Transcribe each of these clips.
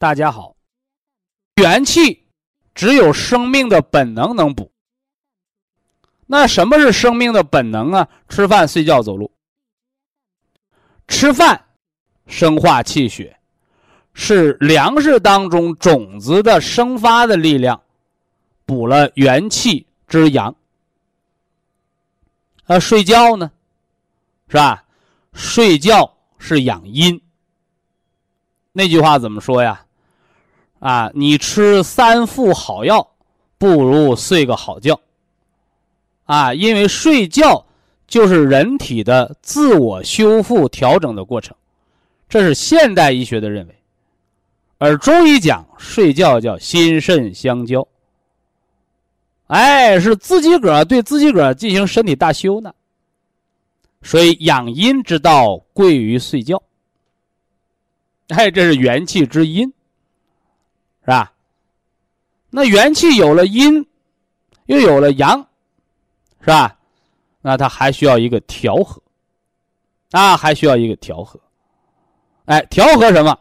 大家好，元气只有生命的本能能补。那什么是生命的本能啊？吃饭、睡觉、走路。吃饭生化气血，是粮食当中种子的生发的力量，补了元气之阳。呃，睡觉呢，是吧？睡觉是养阴。那句话怎么说呀？啊，你吃三副好药，不如睡个好觉。啊，因为睡觉就是人体的自我修复调整的过程，这是现代医学的认为。而中医讲睡觉叫心肾相交，哎，是自己个儿对自己个儿进行身体大修呢。所以养阴之道贵于睡觉。哎，这是元气之阴。是吧？那元气有了阴，又有了阳，是吧？那它还需要一个调和，啊，还需要一个调和。哎，调和什么？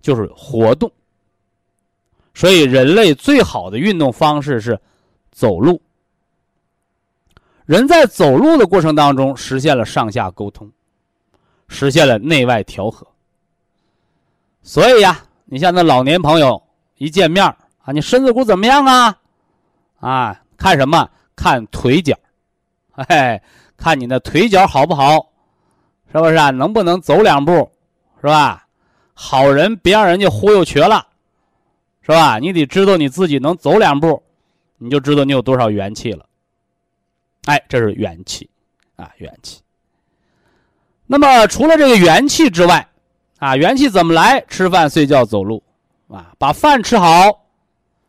就是活动。所以，人类最好的运动方式是走路。人在走路的过程当中，实现了上下沟通，实现了内外调和。所以呀，你像那老年朋友。一见面啊，你身子骨怎么样啊？啊，看什么？看腿脚，哎，看你的腿脚好不好？是不是啊？能不能走两步？是吧？好人别让人家忽悠瘸了，是吧？你得知道你自己能走两步，你就知道你有多少元气了。哎，这是元气啊，元气。那么除了这个元气之外，啊，元气怎么来？吃饭、睡觉、走路。啊，把饭吃好，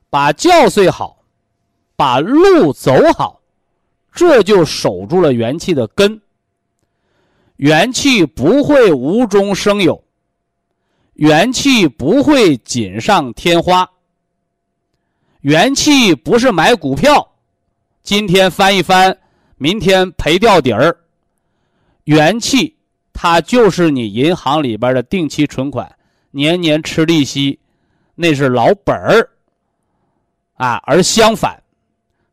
把觉睡好，把路走好，这就守住了元气的根。元气不会无中生有，元气不会锦上添花。元气不是买股票，今天翻一翻，明天赔掉底儿。元气它就是你银行里边的定期存款，年年吃利息。那是老本儿，啊，而相反，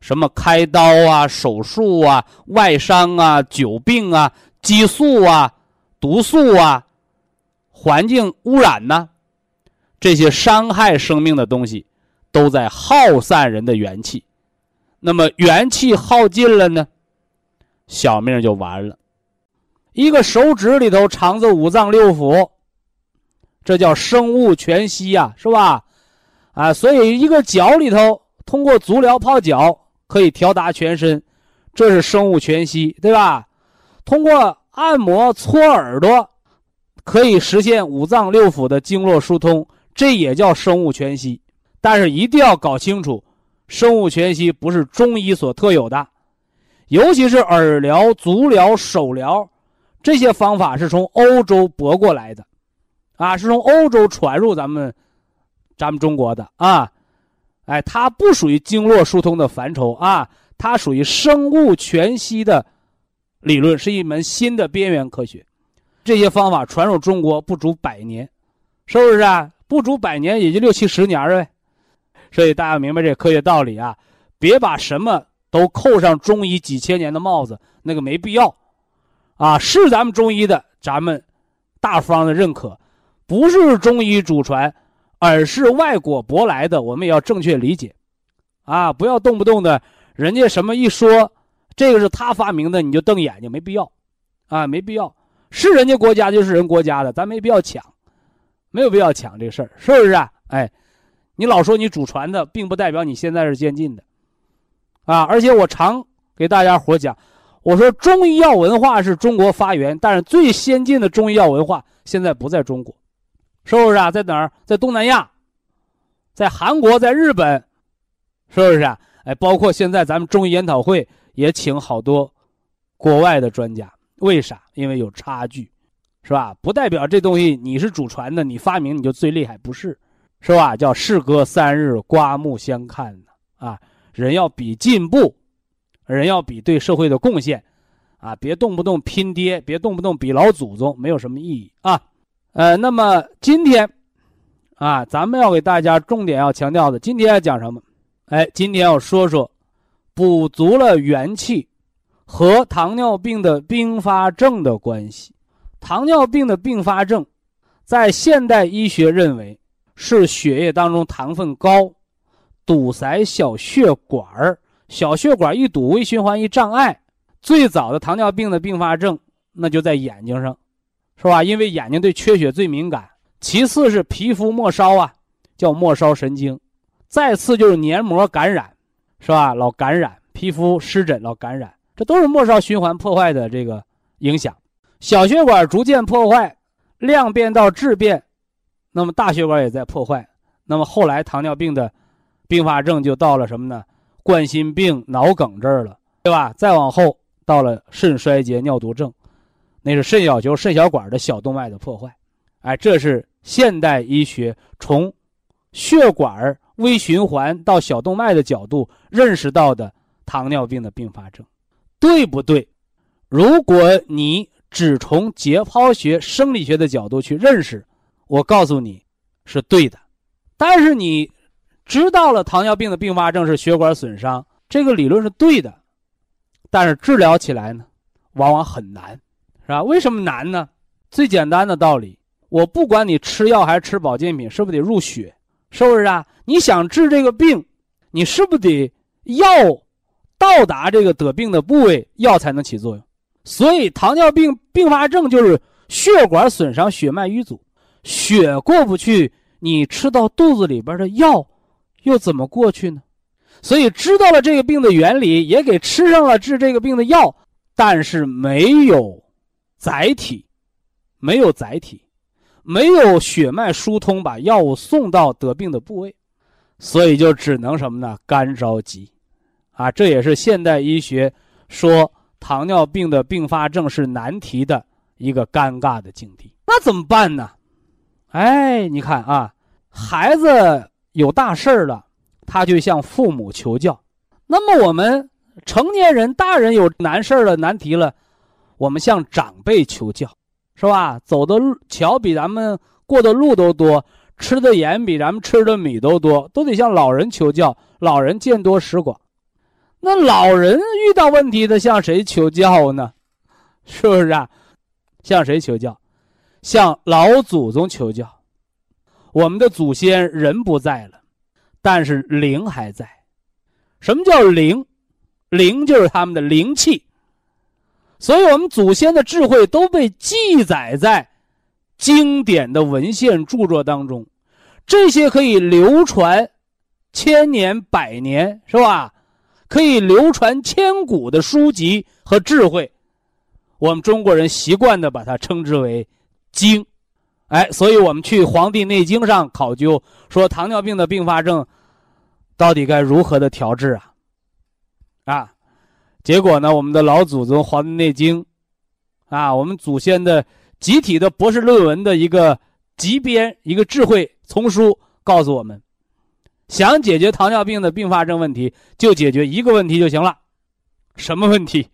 什么开刀啊、手术啊、外伤啊、久病啊、激素啊、毒素啊、环境污染呢，这些伤害生命的东西，都在耗散人的元气。那么元气耗尽了呢，小命就完了。一个手指里头藏着五脏六腑。这叫生物全息呀，是吧？啊，所以一个脚里头通过足疗泡脚可以调达全身，这是生物全息，对吧？通过按摩搓耳朵可以实现五脏六腑的经络疏通，这也叫生物全息。但是一定要搞清楚，生物全息不是中医所特有的，尤其是耳疗、足疗、手疗这些方法是从欧洲博过来的。啊，是从欧洲传入咱们，咱们中国的啊，哎，它不属于经络疏通的范畴啊，它属于生物全息的理论，是一门新的边缘科学。这些方法传入中国不足百年，是不是啊？不足百年，也就六七十年呗。所以大家明白这科学道理啊，别把什么都扣上中医几千年的帽子，那个没必要。啊，是咱们中医的，咱们大方的认可。不是中医祖传，而是外国舶来的，我们也要正确理解，啊，不要动不动的，人家什么一说，这个是他发明的，你就瞪眼睛，没必要，啊，没必要，是人家国家就是人国家的，咱没必要抢，没有必要抢这事儿，是不是啊？哎，你老说你祖传的，并不代表你现在是先进的，啊，而且我常给大家伙讲，我说中医药文化是中国发源，但是最先进的中医药文化现在不在中国。是不是啊？在哪儿？在东南亚，在韩国，在日本，是不是啊？哎，包括现在咱们中医研讨会也请好多国外的专家，为啥？因为有差距，是吧？不代表这东西你是祖传的，你发明你就最厉害，不是？是吧？叫事隔三日，刮目相看呢啊！人要比进步，人要比对社会的贡献，啊，别动不动拼爹，别动不动比老祖宗，没有什么意义啊。呃，那么今天，啊，咱们要给大家重点要强调的，今天要讲什么？哎，今天要说说，补足了元气和糖尿病的并发症的关系。糖尿病的并发症，在现代医学认为是血液当中糖分高，堵塞小血管儿，小血管一堵，微循环一障碍。最早的糖尿病的并发症，那就在眼睛上。是吧？因为眼睛对缺血最敏感。其次是皮肤末梢啊，叫末梢神经。再次就是黏膜感染，是吧？老感染，皮肤湿疹老感染，这都是末梢循环破坏的这个影响。小血管逐渐破坏，量变到质变，那么大血管也在破坏。那么后来糖尿病的并发症就到了什么呢？冠心病、脑梗这儿了，对吧？再往后到了肾衰竭、尿毒症。那是肾小球、肾小管的小动脉的破坏，哎，这是现代医学从血管微循环到小动脉的角度认识到的糖尿病的并发症，对不对？如果你只从解剖学、生理学的角度去认识，我告诉你是对的。但是你知道了糖尿病的并发症是血管损伤，这个理论是对的，但是治疗起来呢，往往很难。是吧？为什么难呢？最简单的道理，我不管你吃药还是吃保健品，是不是得入血？是不是啊？你想治这个病，你是不是得药到达这个得病的部位，药才能起作用？所以糖尿病并发症就是血管损伤、血脉淤阻，血过不去，你吃到肚子里边的药又怎么过去呢？所以知道了这个病的原理，也给吃上了治这个病的药，但是没有。载体没有载体，没有血脉疏通，把药物送到得病的部位，所以就只能什么呢？干着急，啊，这也是现代医学说糖尿病的并发症是难题的一个尴尬的境地。那怎么办呢？哎，你看啊，孩子有大事儿了，他就向父母求教。那么我们成年人、大人有难事儿了、难题了。我们向长辈求教，是吧？走的桥比咱们过的路都多，吃的盐比咱们吃的米都多，都得向老人求教。老人见多识广，那老人遇到问题，他向谁求教呢？是不是啊？向谁求教？向老祖宗求教。我们的祖先人不在了，但是灵还在。什么叫灵？灵就是他们的灵气。所以，我们祖先的智慧都被记载在经典的文献著作当中，这些可以流传千年百年，是吧？可以流传千古的书籍和智慧，我们中国人习惯的把它称之为经。哎，所以我们去《黄帝内经》上考究，说糖尿病的并发症到底该如何的调治啊？啊？结果呢？我们的老祖宗《黄帝内经》，啊，我们祖先的集体的博士论文的一个集编、一个智慧丛书，告诉我们：想解决糖尿病的并发症问题，就解决一个问题就行了。什么问题？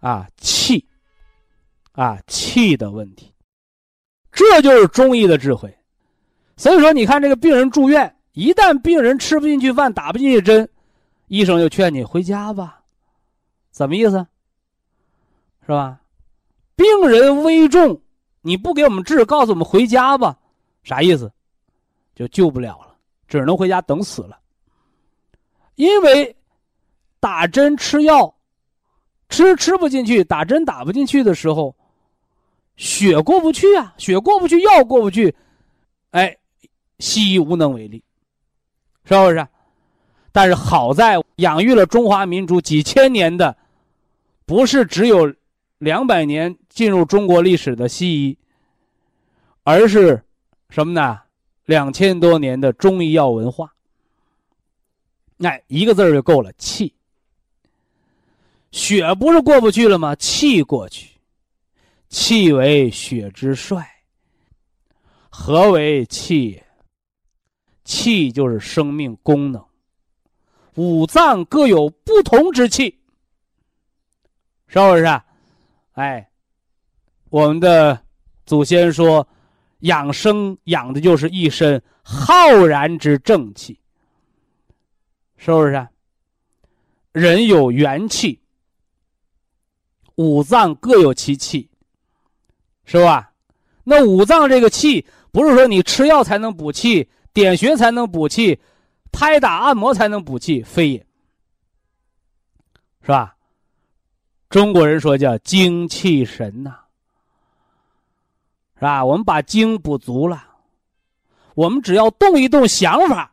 啊，气，啊，气的问题。这就是中医的智慧。所以说，你看这个病人住院，一旦病人吃不进去饭，打不进去针。医生就劝你回家吧，怎么意思？是吧？病人危重，你不给我们治，告诉我们回家吧，啥意思？就救不了了，只能回家等死了。因为打针吃药，吃吃不进去，打针打不进去的时候，血过不去啊，血过不去，药过不去，哎，西医无能为力，是不是？但是好在养育了中华民族几千年的，不是只有两百年进入中国历史的西医，而是什么呢？两千多年的中医药文化。哎，一个字儿就够了，气。血不是过不去了吗？气过去，气为血之帅。何为气？气就是生命功能。五脏各有不同之气，是不是？哎，我们的祖先说，养生养的就是一身浩然之正气。是不是？人有元气，五脏各有其气，是吧？那五脏这个气，不是说你吃药才能补气，点穴才能补气，拍打按摩才能补气，非也，是吧？中国人说叫精气神呐，是吧？我们把精补足了，我们只要动一动想法。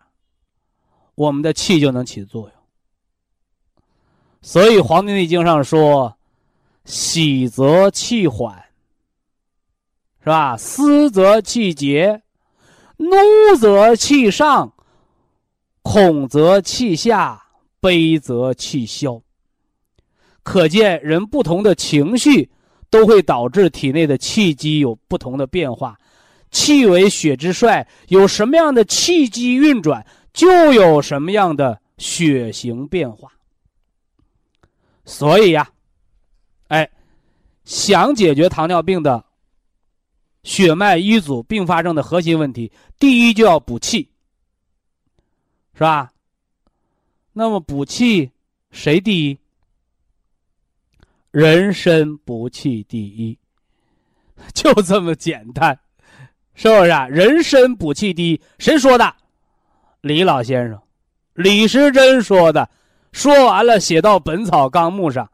我们的气就能起作用，所以《黄帝内经》上说：“喜则气缓，是吧？思则气结，怒则气上，恐则气下，悲则气消。”可见，人不同的情绪都会导致体内的气机有不同的变化。气为血之帅，有什么样的气机运转？就有什么样的血型变化，所以呀，哎，想解决糖尿病的血脉瘀阻并发症的核心问题，第一就要补气，是吧？那么补气谁第一？人参补气第一，就这么简单，是不是啊？人参补气第一，谁说的？李老先生，李时珍说的，说完了，写到《本草纲目》上。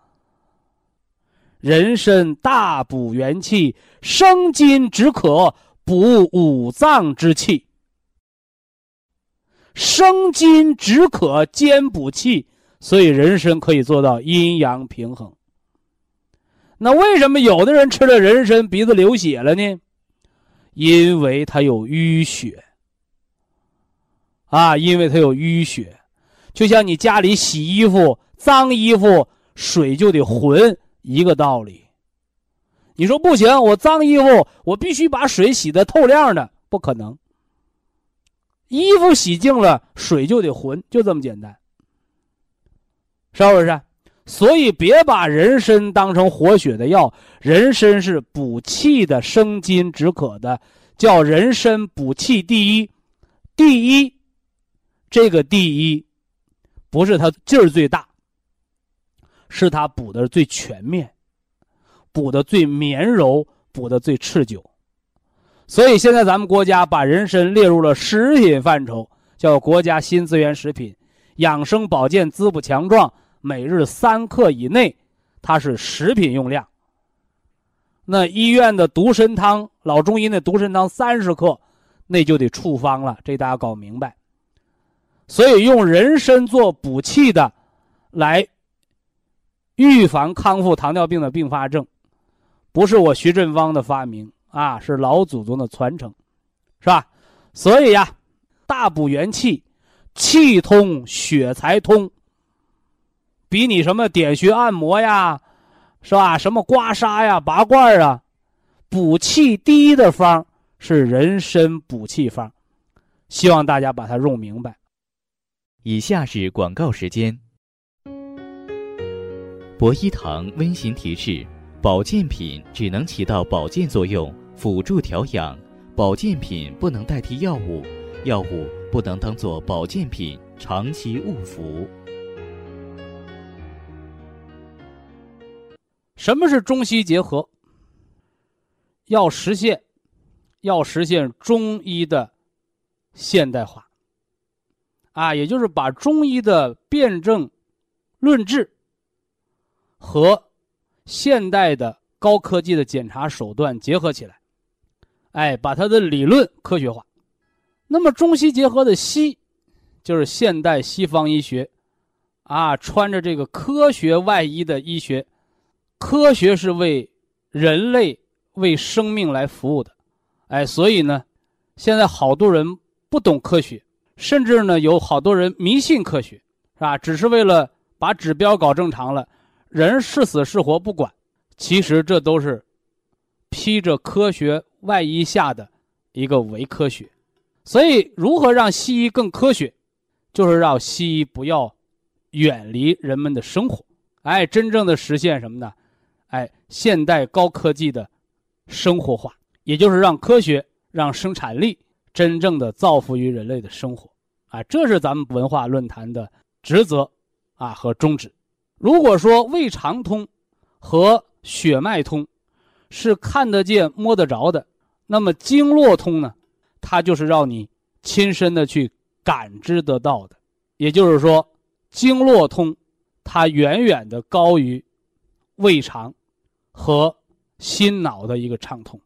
人参大补元气，生津止渴，补五脏之气。生津止渴兼补气，所以人参可以做到阴阳平衡。那为什么有的人吃了人参鼻子流血了呢？因为他有淤血。啊，因为它有淤血，就像你家里洗衣服，脏衣服水就得浑一个道理。你说不行，我脏衣服我必须把水洗的透亮的，不可能。衣服洗净了，水就得浑，就这么简单，是不是？所以别把人参当成活血的药，人参是补气的、生津止渴的，叫人参补气第一，第一。这个第一，不是它劲儿最大，是它补的最全面，补的最绵柔，补的最持久。所以现在咱们国家把人参列入了食品范畴，叫国家新资源食品，养生保健滋补强壮，每日三克以内，它是食品用量。那医院的独参汤，老中医那独参汤三十克，那就得处方了，这大家搞明白。所以用人参做补气的，来预防康复糖尿病的并发症，不是我徐振芳的发明啊，是老祖宗的传承，是吧？所以呀，大补元气，气通血才通。比你什么点穴按摩呀，是吧？什么刮痧呀、拔罐啊，补气第一的方是人参补气方，希望大家把它用明白。以下是广告时间。博一堂温馨提示：保健品只能起到保健作用，辅助调养；保健品不能代替药物，药物不能当做保健品长期误服。什么是中西结合？要实现，要实现中医的现代化。啊，也就是把中医的辨证、论治和现代的高科技的检查手段结合起来，哎，把它的理论科学化。那么中西结合的西，就是现代西方医学，啊，穿着这个科学外衣的医学，科学是为人类、为生命来服务的，哎，所以呢，现在好多人不懂科学。甚至呢，有好多人迷信科学，是吧？只是为了把指标搞正常了，人是死是活不管。其实这都是披着科学外衣下的一个伪科学。所以，如何让西医更科学，就是让西医不要远离人们的生活，哎，真正的实现什么呢？哎，现代高科技的生活化，也就是让科学、让生产力。真正的造福于人类的生活，啊，这是咱们文化论坛的职责，啊和宗旨。如果说胃肠通和血脉通是看得见摸得着的，那么经络通呢，它就是让你亲身的去感知得到的。也就是说，经络通它远远的高于胃肠和心脑的一个畅通，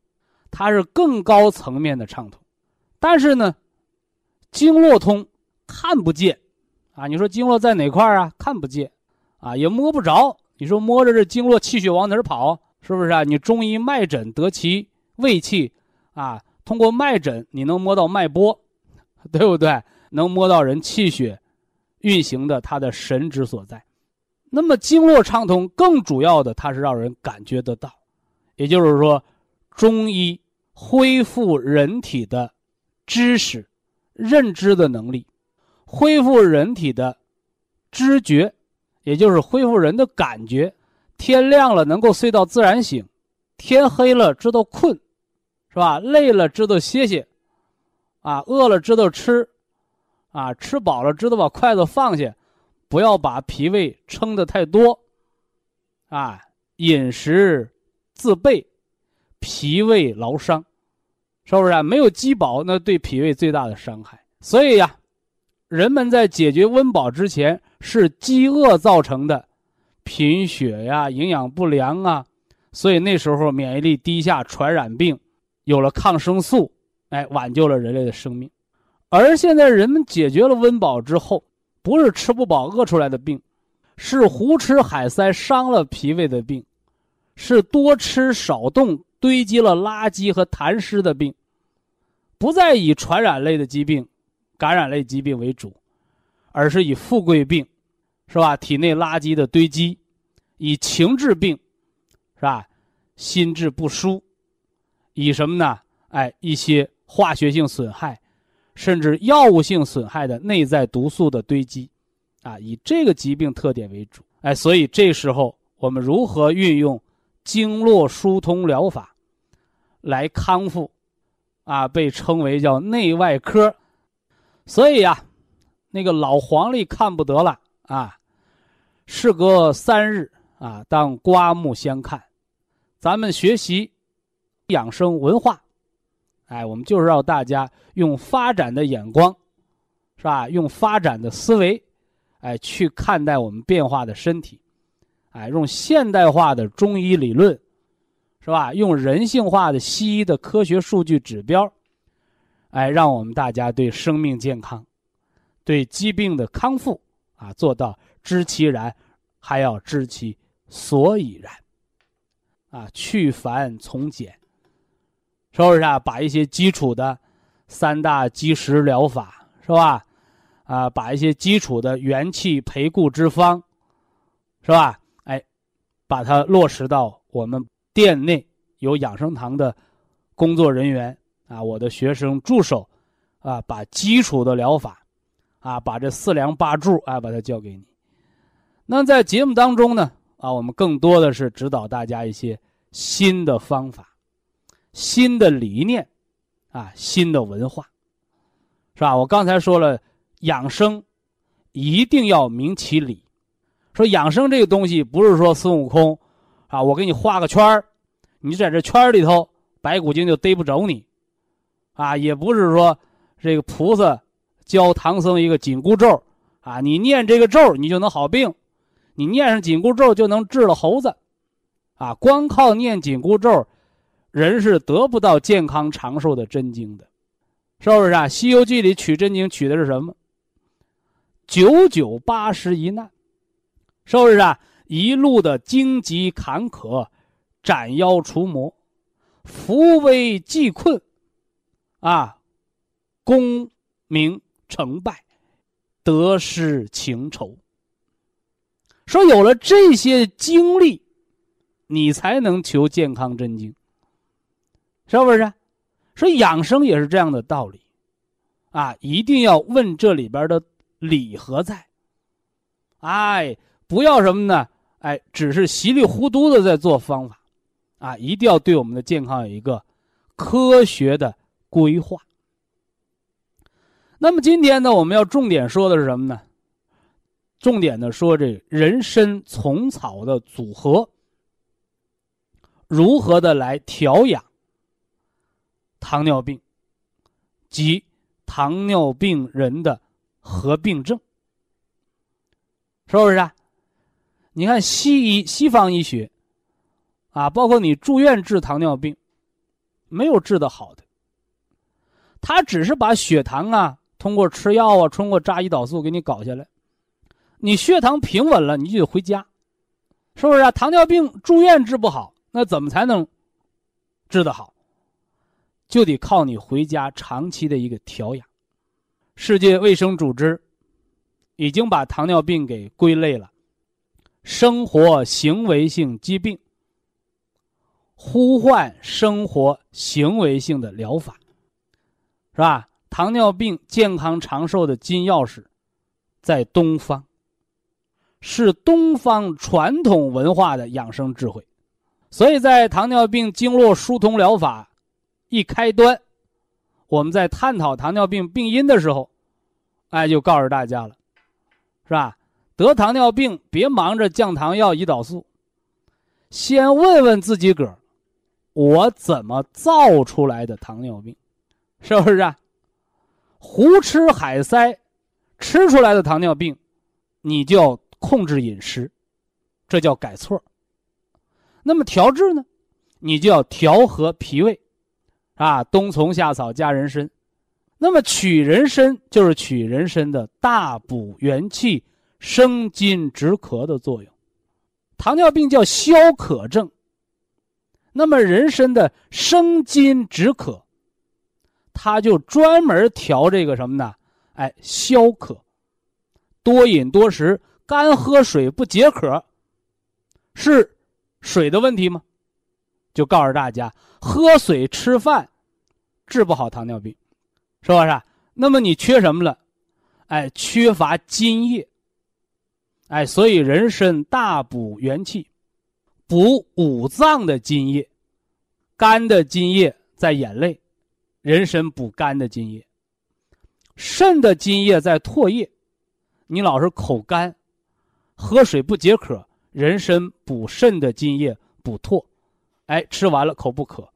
它是更高层面的畅通。但是呢，经络通看不见，啊，你说经络在哪块啊？看不见，啊，也摸不着。你说摸着这经络，气血往哪儿跑？是不是啊？你中医脉诊得其胃气，啊，通过脉诊你能摸到脉搏，对不对？能摸到人气血运行的它的神之所在。那么经络畅通，更主要的它是让人感觉得到，也就是说，中医恢复人体的。知识、认知的能力，恢复人体的知觉，也就是恢复人的感觉。天亮了能够睡到自然醒，天黑了知道困，是吧？累了知道歇歇，啊，饿了知道吃，啊，吃饱了知道把筷子放下，不要把脾胃撑得太多，啊，饮食自备，脾胃劳伤。是不是啊？没有饥饱，那对脾胃最大的伤害。所以呀，人们在解决温饱之前，是饥饿造成的贫血呀、营养不良啊。所以那时候免疫力低下，传染病有了抗生素，哎，挽救了人类的生命。而现在人们解决了温饱之后，不是吃不饱饿出来的病，是胡吃海塞伤了脾胃的病，是多吃少动。堆积了垃圾和痰湿的病，不再以传染类的疾病、感染类疾病为主，而是以富贵病，是吧？体内垃圾的堆积，以情治病，是吧？心智不舒，以什么呢？哎，一些化学性损害，甚至药物性损害的内在毒素的堆积，啊，以这个疾病特点为主。哎，所以这时候我们如何运用经络疏通疗法？来康复，啊，被称为叫内外科，所以呀，那个老黄历看不得了啊，事隔三日啊，当刮目相看。咱们学习养生文化，哎，我们就是让大家用发展的眼光，是吧？用发展的思维，哎，去看待我们变化的身体，哎，用现代化的中医理论。是吧？用人性化的西医的科学数据指标，哎，让我们大家对生命健康、对疾病的康复啊，做到知其然，还要知其所以然，啊，去繁从简，是不是啊？把一些基础的三大基石疗法，是吧？啊，把一些基础的元气培固之方，是吧？哎，把它落实到我们。店内有养生堂的工作人员啊，我的学生助手啊，把基础的疗法啊，把这四梁八柱啊，把它教给你。那在节目当中呢啊，我们更多的是指导大家一些新的方法、新的理念啊、新的文化，是吧？我刚才说了，养生一定要明其理。说养生这个东西，不是说孙悟空。啊，我给你画个圈儿，你在这圈儿里头，白骨精就逮不着你，啊，也不是说这个菩萨教唐僧一个紧箍咒啊，你念这个咒，你就能好病，你念上紧箍咒就能治了猴子，啊，光靠念紧箍咒，人是得不到健康长寿的真经的，是不是啊？《西游记》里取真经取的是什么？九九八十一难，是不是啊？一路的荆棘坎坷，斩妖除魔，扶危济困，啊，功名成败，得失情仇。说有了这些经历，你才能求健康真经，是不是？说养生也是这样的道理，啊，一定要问这里边的理何在。哎，不要什么呢？哎，只是稀里糊涂的在做方法，啊，一定要对我们的健康有一个科学的规划。那么今天呢，我们要重点说的是什么呢？重点的说这人参虫草的组合，如何的来调养糖尿病及糖尿病人的合并症，是不是啊？你看西医、西方医学，啊，包括你住院治糖尿病，没有治的好的。他只是把血糖啊，通过吃药啊，通过扎胰岛素给你搞下来。你血糖平稳了，你就得回家，是不是啊？糖尿病住院治不好，那怎么才能治得好？就得靠你回家长期的一个调养。世界卫生组织已经把糖尿病给归类了。生活行为性疾病，呼唤生活行为性的疗法，是吧？糖尿病健康长寿的金钥匙，在东方，是东方传统文化的养生智慧。所以在糖尿病经络疏通疗法一开端，我们在探讨糖尿病病因的时候，哎，就告诉大家了，是吧？得糖尿病，别忙着降糖药、胰岛素，先问问自己个儿：我怎么造出来的糖尿病？是不是啊？胡吃海塞，吃出来的糖尿病，你就控制饮食，这叫改错。那么调治呢？你就要调和脾胃，啊，冬虫夏草加人参。那么取人参就是取人参的大补元气。生津止渴的作用，糖尿病叫消渴症。那么人参的生津止渴，它就专门调这个什么呢？哎，消渴，多饮多食，干喝水不解渴，是水的问题吗？就告诉大家，喝水吃饭治不好糖尿病，是不是？那么你缺什么了？哎，缺乏津液。哎，所以人参大补元气，补五脏的津液，肝的津液在眼泪，人参补肝的津液；肾的津液在唾液，你老是口干，喝水不解渴，人参补肾的津液，补唾，哎，吃完了口不渴。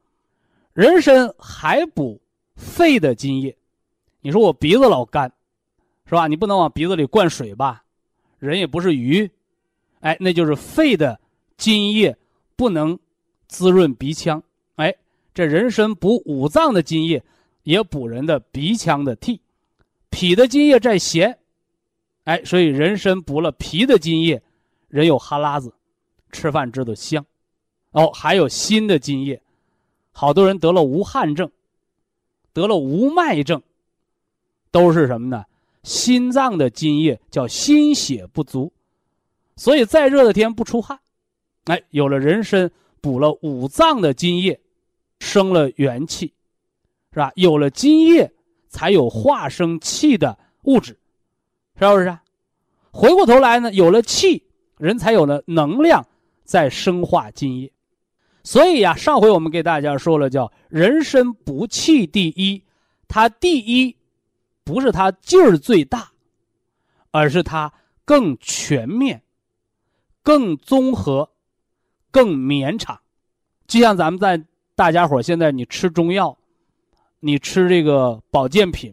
人参还补肺的津液，你说我鼻子老干，是吧？你不能往鼻子里灌水吧？人也不是鱼，哎，那就是肺的津液不能滋润鼻腔，哎，这人参补五脏的津液，也补人的鼻腔的涕，脾的津液在咸，哎，所以人参补了脾的津液，人有哈喇子，吃饭知道香，哦，还有心的津液，好多人得了无汗症，得了无脉症，都是什么呢？心脏的津液叫心血不足，所以再热的天不出汗，哎，有了人参补了五脏的津液，生了元气，是吧？有了津液，才有化生气的物质，是不是？回过头来呢，有了气，人才有了能量，在生化津液。所以呀，上回我们给大家说了，叫人参补气第一，它第一。不是它劲儿最大，而是它更全面、更综合、更绵长。就像咱们在大家伙现在你吃中药，你吃这个保健品，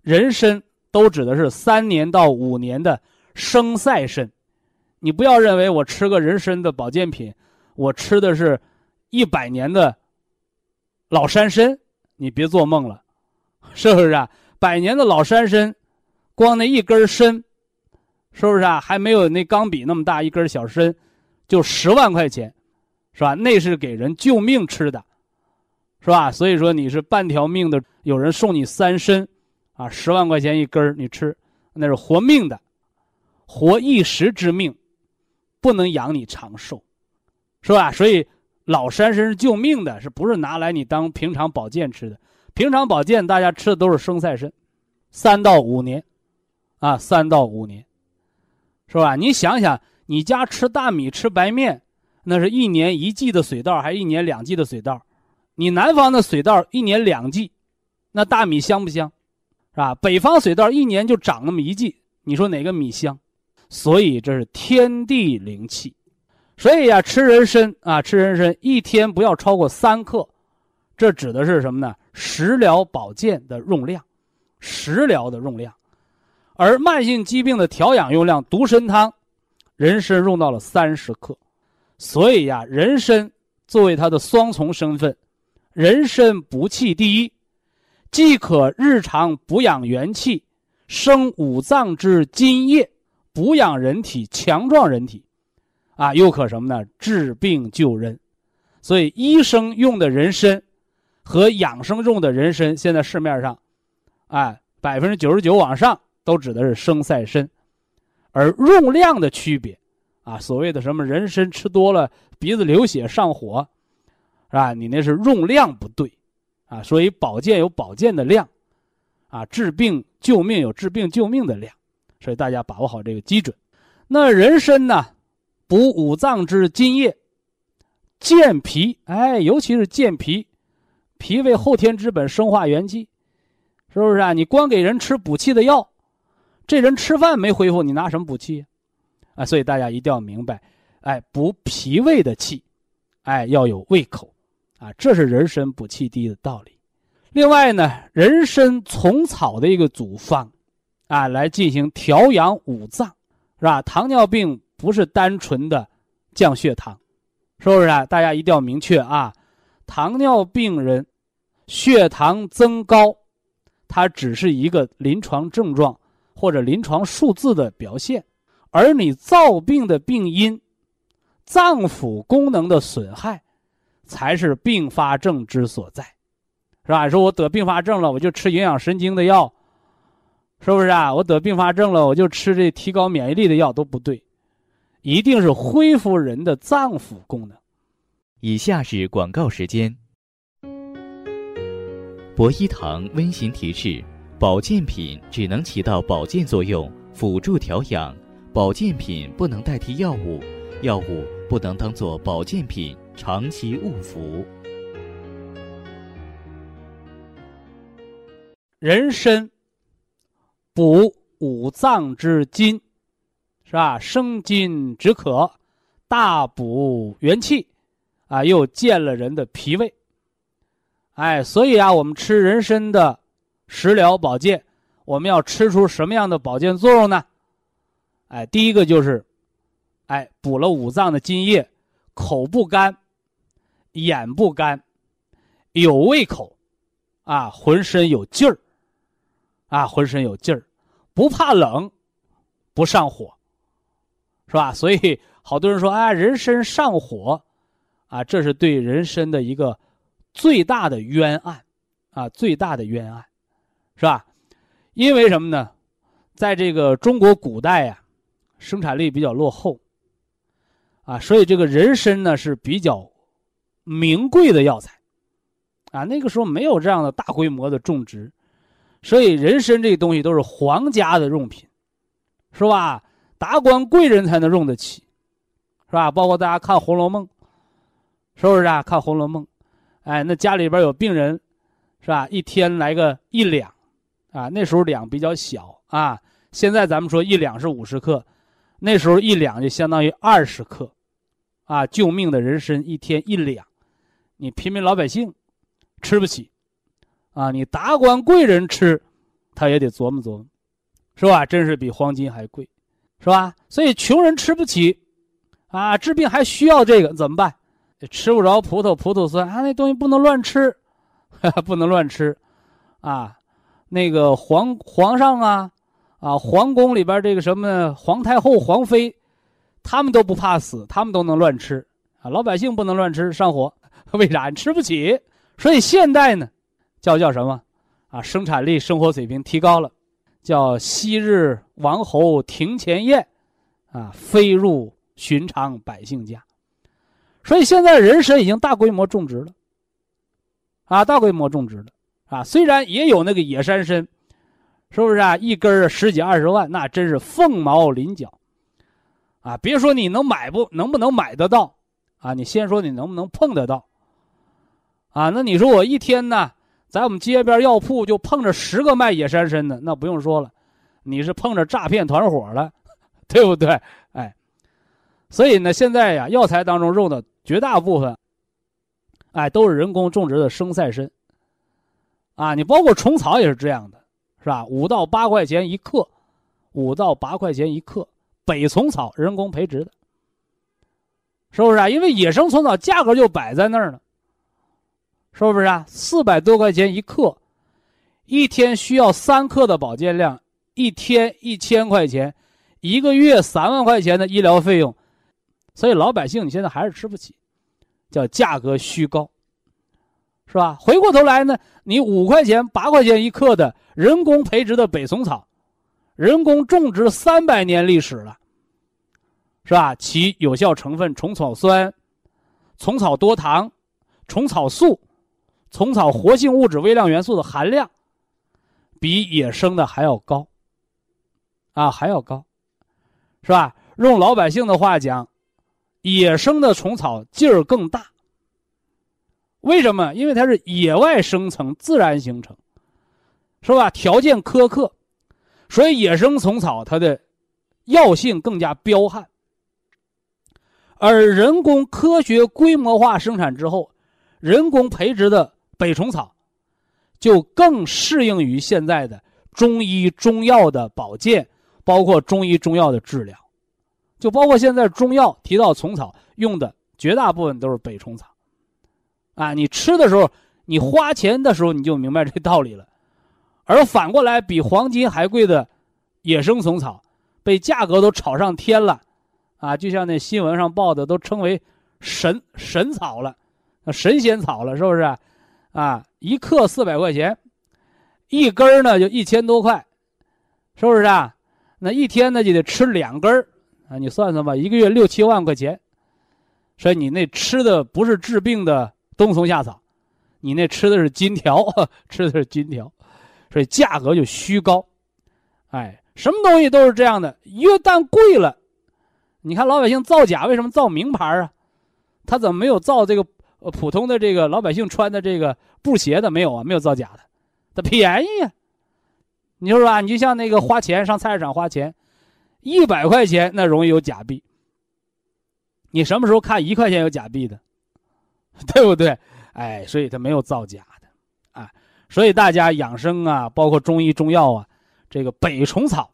人参都指的是三年到五年的生晒参。你不要认为我吃个人参的保健品，我吃的是一百年的老山参，你别做梦了，是不是啊？百年的老山参，光那一根参，是不是啊？还没有那钢笔那么大一根小参，就十万块钱，是吧？那是给人救命吃的，是吧？所以说你是半条命的，有人送你三参，啊，十万块钱一根你吃，那是活命的，活一时之命。不能养你长寿，是吧？所以老山参是救命的，是不是拿来你当平常保健吃的？平常保健大家吃的都是生菜参，三到五年，啊，三到五年，是吧？你想想，你家吃大米吃白面，那是一年一季的水稻，还是一年两季的水稻？你南方的水稻一年两季，那大米香不香？啊？北方水稻一年就长那么一季，你说哪个米香？所以这是天地灵气，所以呀，吃人参啊，吃人参一天不要超过三克，这指的是什么呢？食疗保健的用量，食疗的用量，而慢性疾病的调养用量，独参汤，人参用到了三十克，所以呀，人参作为它的双重身份，人参补气第一，既可日常补养元气，生五脏之津液。补养人体，强壮人体，啊，又可什么呢？治病救人。所以医生用的人参和养生用的人参，现在市面上，哎，百分之九十九往上都指的是生赛参，而用量的区别，啊，所谓的什么人参吃多了鼻子流血上火，是吧？你那是用量不对，啊，所以保健有保健的量，啊，治病救命有治病救命的量。所以大家把握好这个基准。那人参呢，补五脏之津液，健脾。哎，尤其是健脾，脾胃后天之本，生化元气，是不是啊？你光给人吃补气的药，这人吃饭没恢复，你拿什么补气？啊，所以大家一定要明白，哎，补脾胃的气，哎，要有胃口，啊，这是人参补气第一的道理。另外呢，人参虫草的一个组方。啊，来进行调养五脏，是吧？糖尿病不是单纯的降血糖，是不是啊？大家一定要明确啊！糖尿病人血糖增高，它只是一个临床症状或者临床数字的表现，而你造病的病因，脏腑功能的损害，才是并发症之所在，是吧？说我得并发症了，我就吃营养神经的药。是不是啊？我得并发症了，我就吃这提高免疫力的药都不对，一定是恢复人的脏腑功能。以下是广告时间。博一堂温馨提示：保健品只能起到保健作用，辅助调养；保健品不能代替药物，药物不能当做保健品长期误服。人参。补五脏之津，是吧？生津止渴，大补元气，啊，又健了人的脾胃。哎，所以啊，我们吃人参的食疗保健，我们要吃出什么样的保健作用呢？哎，第一个就是，哎，补了五脏的津液，口不干，眼不干，有胃口，啊，浑身有劲儿，啊，浑身有劲儿。不怕冷，不上火，是吧？所以好多人说啊，人参上火，啊，这是对人参的一个最大的冤案，啊，最大的冤案，是吧？因为什么呢？在这个中国古代呀，生产力比较落后，啊，所以这个人参呢是比较名贵的药材，啊，那个时候没有这样的大规模的种植。所以人参这东西都是皇家的用品，是吧？达官贵人才能用得起，是吧？包括大家看《红楼梦》，是不是啊？看《红楼梦》，哎，那家里边有病人，是吧？一天来个一两，啊，那时候两比较小啊。现在咱们说一两是五十克，那时候一两就相当于二十克，啊，救命的人参一天一两，你平民老百姓吃不起。啊，你达官贵人吃，他也得琢磨琢磨，是吧？真是比黄金还贵，是吧？所以穷人吃不起，啊，治病还需要这个怎么办？吃不着葡萄葡萄酸啊，那东西不能乱吃，不能乱吃，啊，那个皇皇上啊，啊，皇宫里边这个什么皇太后、皇妃，他们都不怕死，他们都能乱吃啊，老百姓不能乱吃，上火，为啥你？吃不起。所以现代呢，叫叫什么？啊，生产力、生活水平提高了，叫昔日王侯庭前燕，啊，飞入寻常百姓家。所以现在人参已经大规模种植了，啊，大规模种植了，啊，虽然也有那个野山参，是不是啊？一根十几二十万，那真是凤毛麟角，啊，别说你能买不能不能买得到，啊，你先说你能不能碰得到，啊，那你说我一天呢，在我们街边药铺就碰着十个卖野山参的，那不用说了，你是碰着诈骗团伙了，对不对？哎，所以呢，现在呀，药材当中用的。绝大部分，哎，都是人工种植的生菜参。啊，你包括虫草也是这样的，是吧？五到八块钱一克，五到八块钱一克，北虫草人工培植的，是不是啊？因为野生虫草价格就摆在那儿呢，是不是啊？四百多块钱一克，一天需要三克的保健量，一天一千块钱，一个月三万块钱的医疗费用，所以老百姓你现在还是吃不起。叫价格虚高，是吧？回过头来呢，你五块钱、八块钱一克的人工培植的北虫草，人工种植三百年历史了，是吧？其有效成分虫草酸、虫草多糖、虫草素、虫草活性物质微量元素的含量，比野生的还要高，啊，还要高，是吧？用老百姓的话讲。野生的虫草劲儿更大。为什么？因为它是野外生成、自然形成，是吧？条件苛刻，所以野生虫草它的药性更加彪悍。而人工科学规模化生产之后，人工培植的北虫草，就更适应于现在的中医中药的保健，包括中医中药的治疗。就包括现在中药提到虫草用的绝大部分都是北虫草，啊，你吃的时候，你花钱的时候你就明白这道理了，而反过来比黄金还贵的野生虫草，被价格都炒上天了，啊，就像那新闻上报的，都称为神神草了，神仙草了，是不是？啊，一克四百块钱，一根呢就一千多块，是不是啊？那一天呢就得吃两根儿。啊，你算算吧，一个月六七万块钱，所以你那吃的不是治病的冬虫夏草，你那吃的是金条，吃的是金条，所以价格就虚高。哎，什么东西都是这样的，越旦贵了，你看老百姓造假为什么造名牌啊？他怎么没有造这个呃普通的这个老百姓穿的这个布鞋的？没有啊，没有造假的，它便宜啊。你说吧，你就像那个花钱上菜市场花钱。一百块钱那容易有假币，你什么时候看一块钱有假币的，对不对？哎，所以它没有造假的，啊，所以大家养生啊，包括中医中药啊，这个北虫草，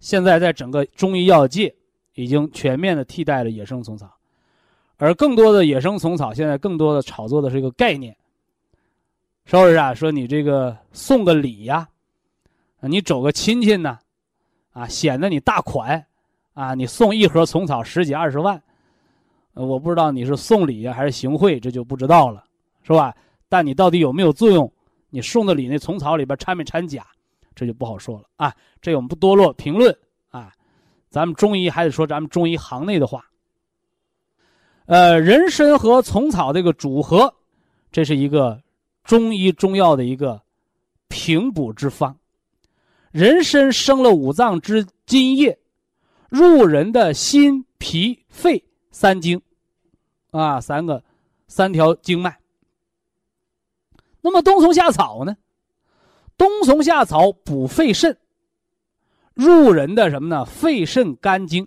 现在在整个中医药界已经全面的替代了野生虫草，而更多的野生虫草现在更多的炒作的是一个概念，是不是啊？说你这个送个礼呀，你走个亲戚呢？啊，显得你大款，啊，你送一盒虫草十几二十万，我不知道你是送礼呀还是行贿，这就不知道了，是吧？但你到底有没有作用？你送的礼那虫草里边掺没掺假，这就不好说了啊。这我们不多落评论啊，咱们中医还得说咱们中医行内的话。呃，人参和虫草这个组合，这是一个中医中药的一个平补之方。人参生了五脏之津液，入人的心、脾、肺三经，啊，三个三条经脉。那么冬虫夏草呢？冬虫夏草补肺肾，入人的什么呢？肺肾肝经。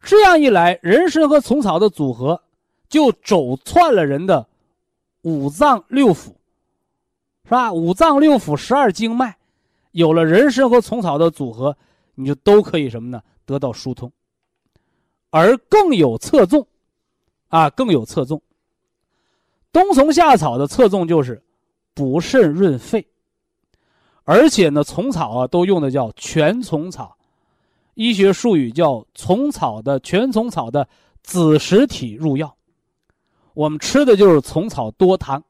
这样一来，人参和虫草的组合就走窜了人的五脏六腑。是吧？五脏六腑、十二经脉，有了人参和虫草的组合，你就都可以什么呢？得到疏通，而更有侧重，啊，更有侧重。冬虫夏草的侧重就是补肾润肺，而且呢，虫草啊都用的叫全虫草，医学术语叫虫草的全虫草的子实体入药。我们吃的就是虫草多糖。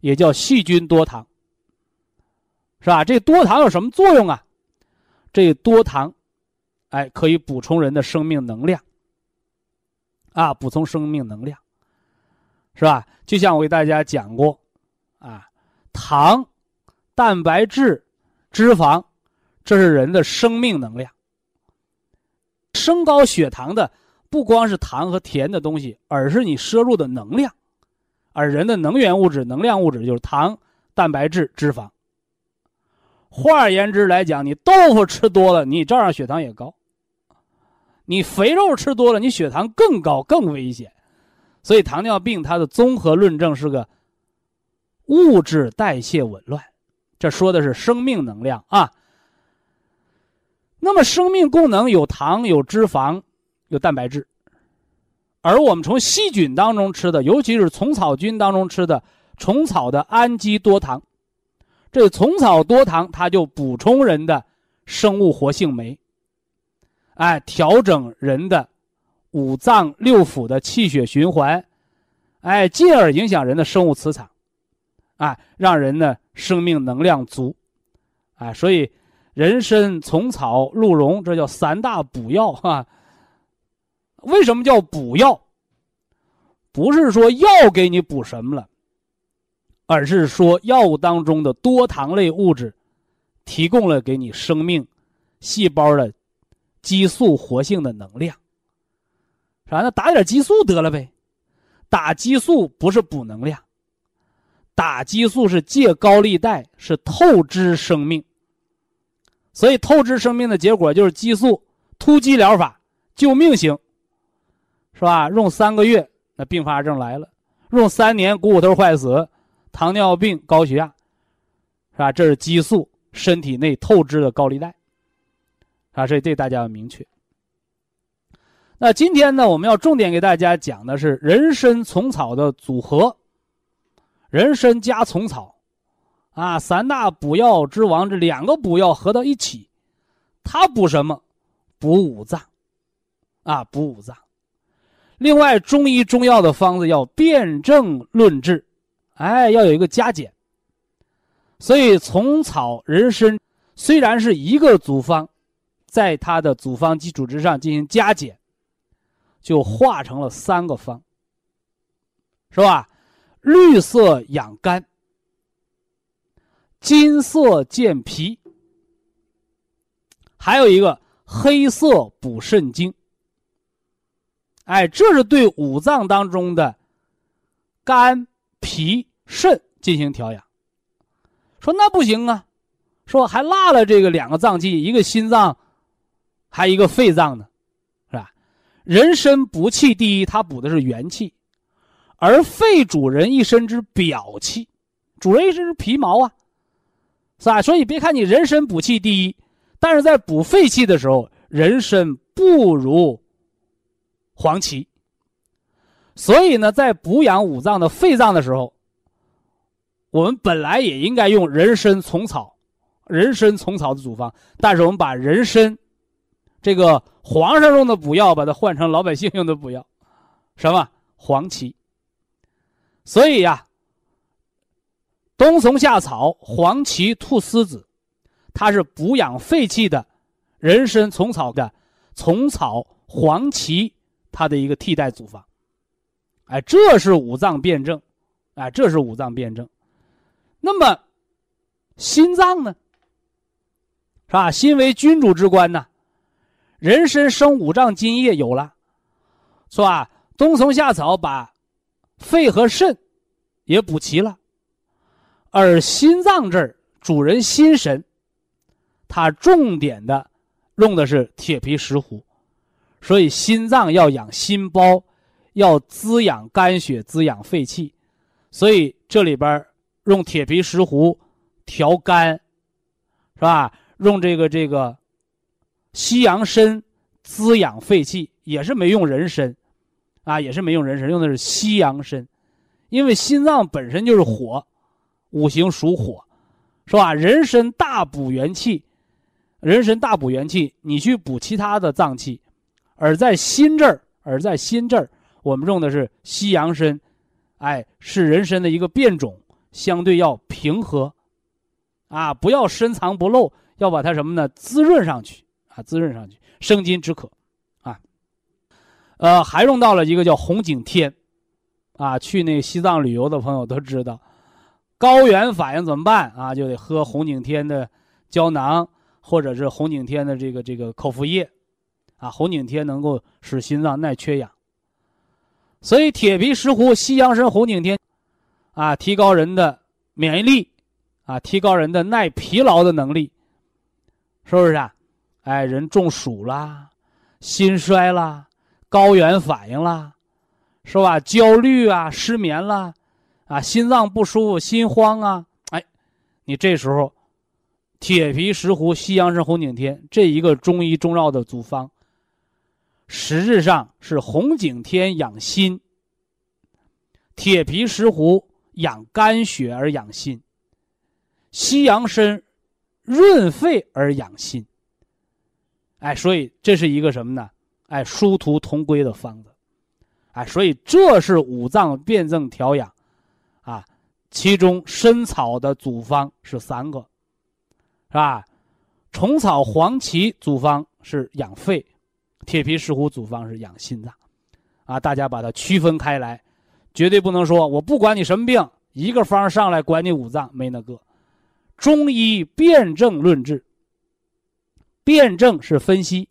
也叫细菌多糖，是吧？这多糖有什么作用啊？这多糖，哎，可以补充人的生命能量，啊，补充生命能量，是吧？就像我给大家讲过，啊，糖、蛋白质、脂肪，这是人的生命能量。升高血糖的不光是糖和甜的东西，而是你摄入的能量。而人的能源物质、能量物质就是糖、蛋白质、脂肪。换而言之来讲，你豆腐吃多了，你照样血糖也高；你肥肉吃多了，你血糖更高、更危险。所以，糖尿病它的综合论证是个物质代谢紊乱。这说的是生命能量啊。那么，生命功能有糖、有脂肪、有蛋白质。而我们从细菌当中吃的，尤其是虫草菌当中吃的虫草的氨基多糖，这虫草多糖它就补充人的生物活性酶，哎，调整人的五脏六腑的气血循环，哎，进而影响人的生物磁场，哎，让人呢生命能量足，哎，所以人参、虫草、鹿茸这叫三大补药哈。为什么叫补药？不是说药给你补什么了，而是说药物当中的多糖类物质，提供了给你生命细胞的激素活性的能量。啥？那打点激素得了呗？打激素不是补能量，打激素是借高利贷，是透支生命。所以透支生命的结果就是激素突击疗法，救命型。是吧？用三个月，那并发症来了；用三年，股骨头坏死、糖尿病、高血压，是吧？这是激素身体内透支的高利贷，啊，所以这大家要明确。那今天呢，我们要重点给大家讲的是人参虫草的组合，人参加虫草，啊，三大补药之王，这两个补药合到一起，它补什么？补五脏，啊，补五脏。另外，中医中药的方子要辨证论治，哎，要有一个加减。所以，虫草、人参虽然是一个组方，在它的组方基础之上进行加减，就化成了三个方，是吧？绿色养肝，金色健脾，还有一个黑色补肾精。哎，这是对五脏当中的肝、脾、肾进行调养。说那不行啊，说还落了这个两个脏器，一个心脏，还一个肺脏呢，是吧？人参补气第一，它补的是元气，而肺主人一身之表气，主人一身之皮毛啊，是吧？所以别看你人参补气第一，但是在补肺气的时候，人参不如。黄芪，所以呢，在补养五脏的肺脏的时候，我们本来也应该用人参、虫草、人参、虫草的组方，但是我们把人参这个皇上用的补药，把它换成老百姓用的补药，什么黄芪。所以呀，冬虫夏草、黄芪、菟丝子，它是补养肺气的，人参、虫草的虫草、黄芪。它的一个替代组方，哎，这是五脏辩证，哎，这是五脏辩证。那么，心脏呢？是吧？心为君主之官呢，人参生五脏津液有了，是吧？冬虫夏草把肺和肾也补齐了，而心脏这儿主人心神，它重点的用的是铁皮石斛。所以心脏要养心包，要滋养肝血，滋养肺气。所以这里边用铁皮石斛调肝，是吧？用这个这个西洋参滋养肺气，也是没用人参，啊，也是没用人参，用的是西洋参，因为心脏本身就是火，五行属火，是吧？人参大补元气，人参大补元气，你去补其他的脏器，而在心这儿，而在心这儿，我们用的是西洋参，哎，是人参的一个变种。相对要平和，啊，不要深藏不露，要把它什么呢？滋润上去啊，滋润上去，生津止渴，啊，呃，还用到了一个叫红景天，啊，去那西藏旅游的朋友都知道，高原反应怎么办啊？就得喝红景天的胶囊，或者是红景天的这个这个口服液，啊，红景天能够使心脏耐缺氧，所以铁皮石斛、西洋参、红景天。啊，提高人的免疫力，啊，提高人的耐疲劳的能力，是不是啊？哎，人中暑啦，心衰啦，高原反应啦，是吧？焦虑啊，失眠啦，啊，心脏不舒服，心慌啊，哎，你这时候，铁皮石斛、西洋参、红景天这一个中医中药的组方，实质上是红景天养心，铁皮石斛。养肝血而养心，西洋参润肺而养心。哎，所以这是一个什么呢？哎，殊途同归的方子。哎，所以这是五脏辩证调养，其中参草的组方是三个，是吧？虫草、黄芪组方是养肺，铁皮石斛组方是养心脏，啊，大家把它区分开来。绝对不能说，我不管你什么病，一个方上来管你五脏没那个。中医辨证论治，辨证是分析，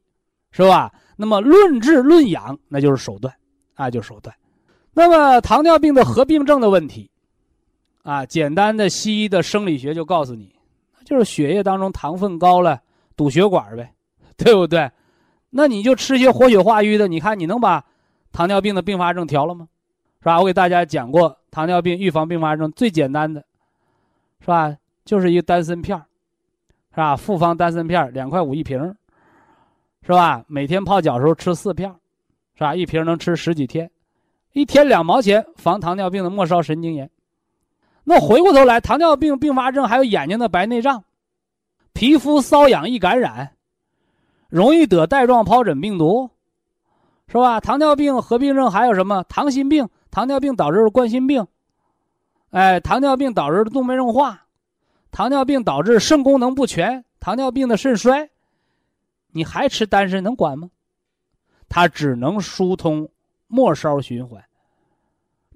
是吧？那么论治论养，那就是手段，啊，就是手段。那么糖尿病的合并症的问题，啊，简单的西医的生理学就告诉你，就是血液当中糖分高了，堵血管呗，对不对？那你就吃些活血化瘀的，你看你能把糖尿病的并发症调了吗？是吧？我给大家讲过糖尿病预防并发症最简单的，是吧？就是一个丹参片是吧？复方丹参片两块五一瓶，是吧？每天泡脚时候吃四片，是吧？一瓶能吃十几天，一天两毛钱，防糖尿病的末梢神经炎。那回过头来，糖尿病并发症还有眼睛的白内障，皮肤瘙痒易感染，容易得带状疱疹病毒，是吧？糖尿病合并症还有什么？糖心病。糖尿病导致冠心病，哎，糖尿病导致动脉硬化，糖尿病导致肾功能不全，糖尿病的肾衰，你还吃丹参能管吗？它只能疏通末梢循环，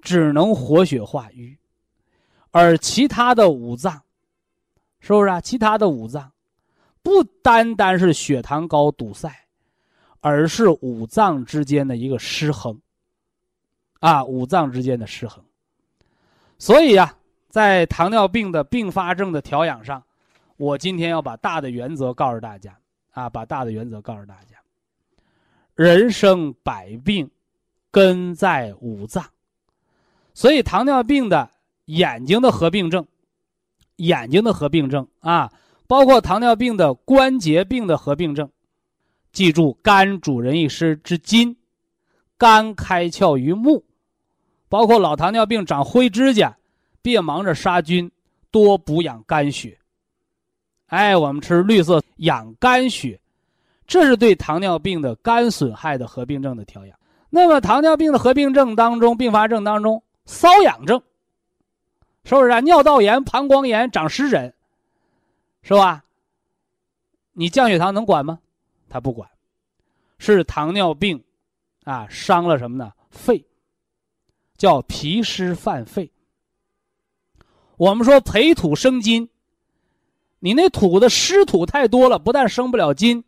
只能活血化瘀，而其他的五脏，是不是啊？其他的五脏，不单单是血糖高堵塞，而是五脏之间的一个失衡。啊，五脏之间的失衡，所以呀，在糖尿病的并发症的调养上，我今天要把大的原则告诉大家啊，把大的原则告诉大家。人生百病，根在五脏，所以糖尿病的眼睛的合并症，眼睛的合并症啊，包括糖尿病的关节病的合并症，记住，肝主人一身之筋，肝开窍于目。包括老糖尿病长灰指甲，别忙着杀菌，多补养肝血。哎，我们吃绿色养肝血，这是对糖尿病的肝损害的合并症的调养。那么糖尿病的合并症当中，并发症当中，瘙痒症，是不是啊？尿道炎、膀胱炎、长湿疹，是吧？你降血糖能管吗？他不管，是糖尿病，啊，伤了什么呢？肺。叫脾湿犯肺。我们说培土生金，你那土的湿土太多了，不但生不了金，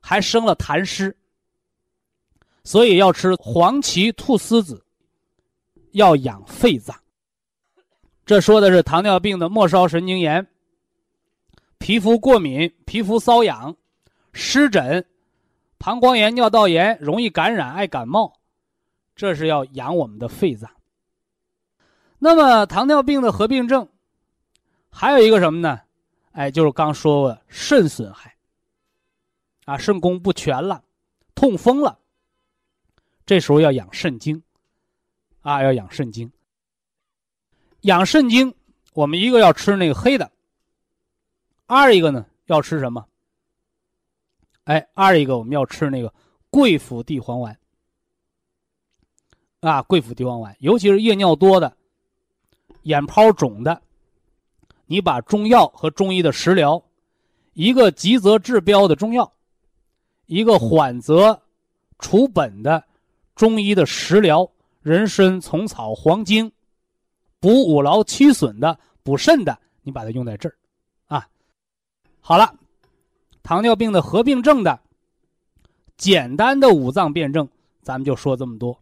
还生了痰湿。所以要吃黄芪菟丝子，要养肺脏。这说的是糖尿病的末梢神经炎、皮肤过敏、皮肤瘙痒、湿疹、膀胱炎、尿道炎，容易感染、爱感冒。这是要养我们的肺脏。那么糖尿病的合并症还有一个什么呢？哎，就是刚说过肾损害，啊，肾功不全了，痛风了，这时候要养肾精，啊，要养肾精。养肾精，我们一个要吃那个黑的，二一个呢要吃什么？哎，二一个我们要吃那个桂附地黄丸，啊，桂附地黄丸，尤其是夜尿多的、眼泡肿的，你把中药和中医的食疗，一个急则治标的中药，一个缓则除本的中医的食疗，人参、虫草、黄精。补五劳七损的，补肾的，你把它用在这儿，啊，好了，糖尿病的合并症的，简单的五脏辩证，咱们就说这么多。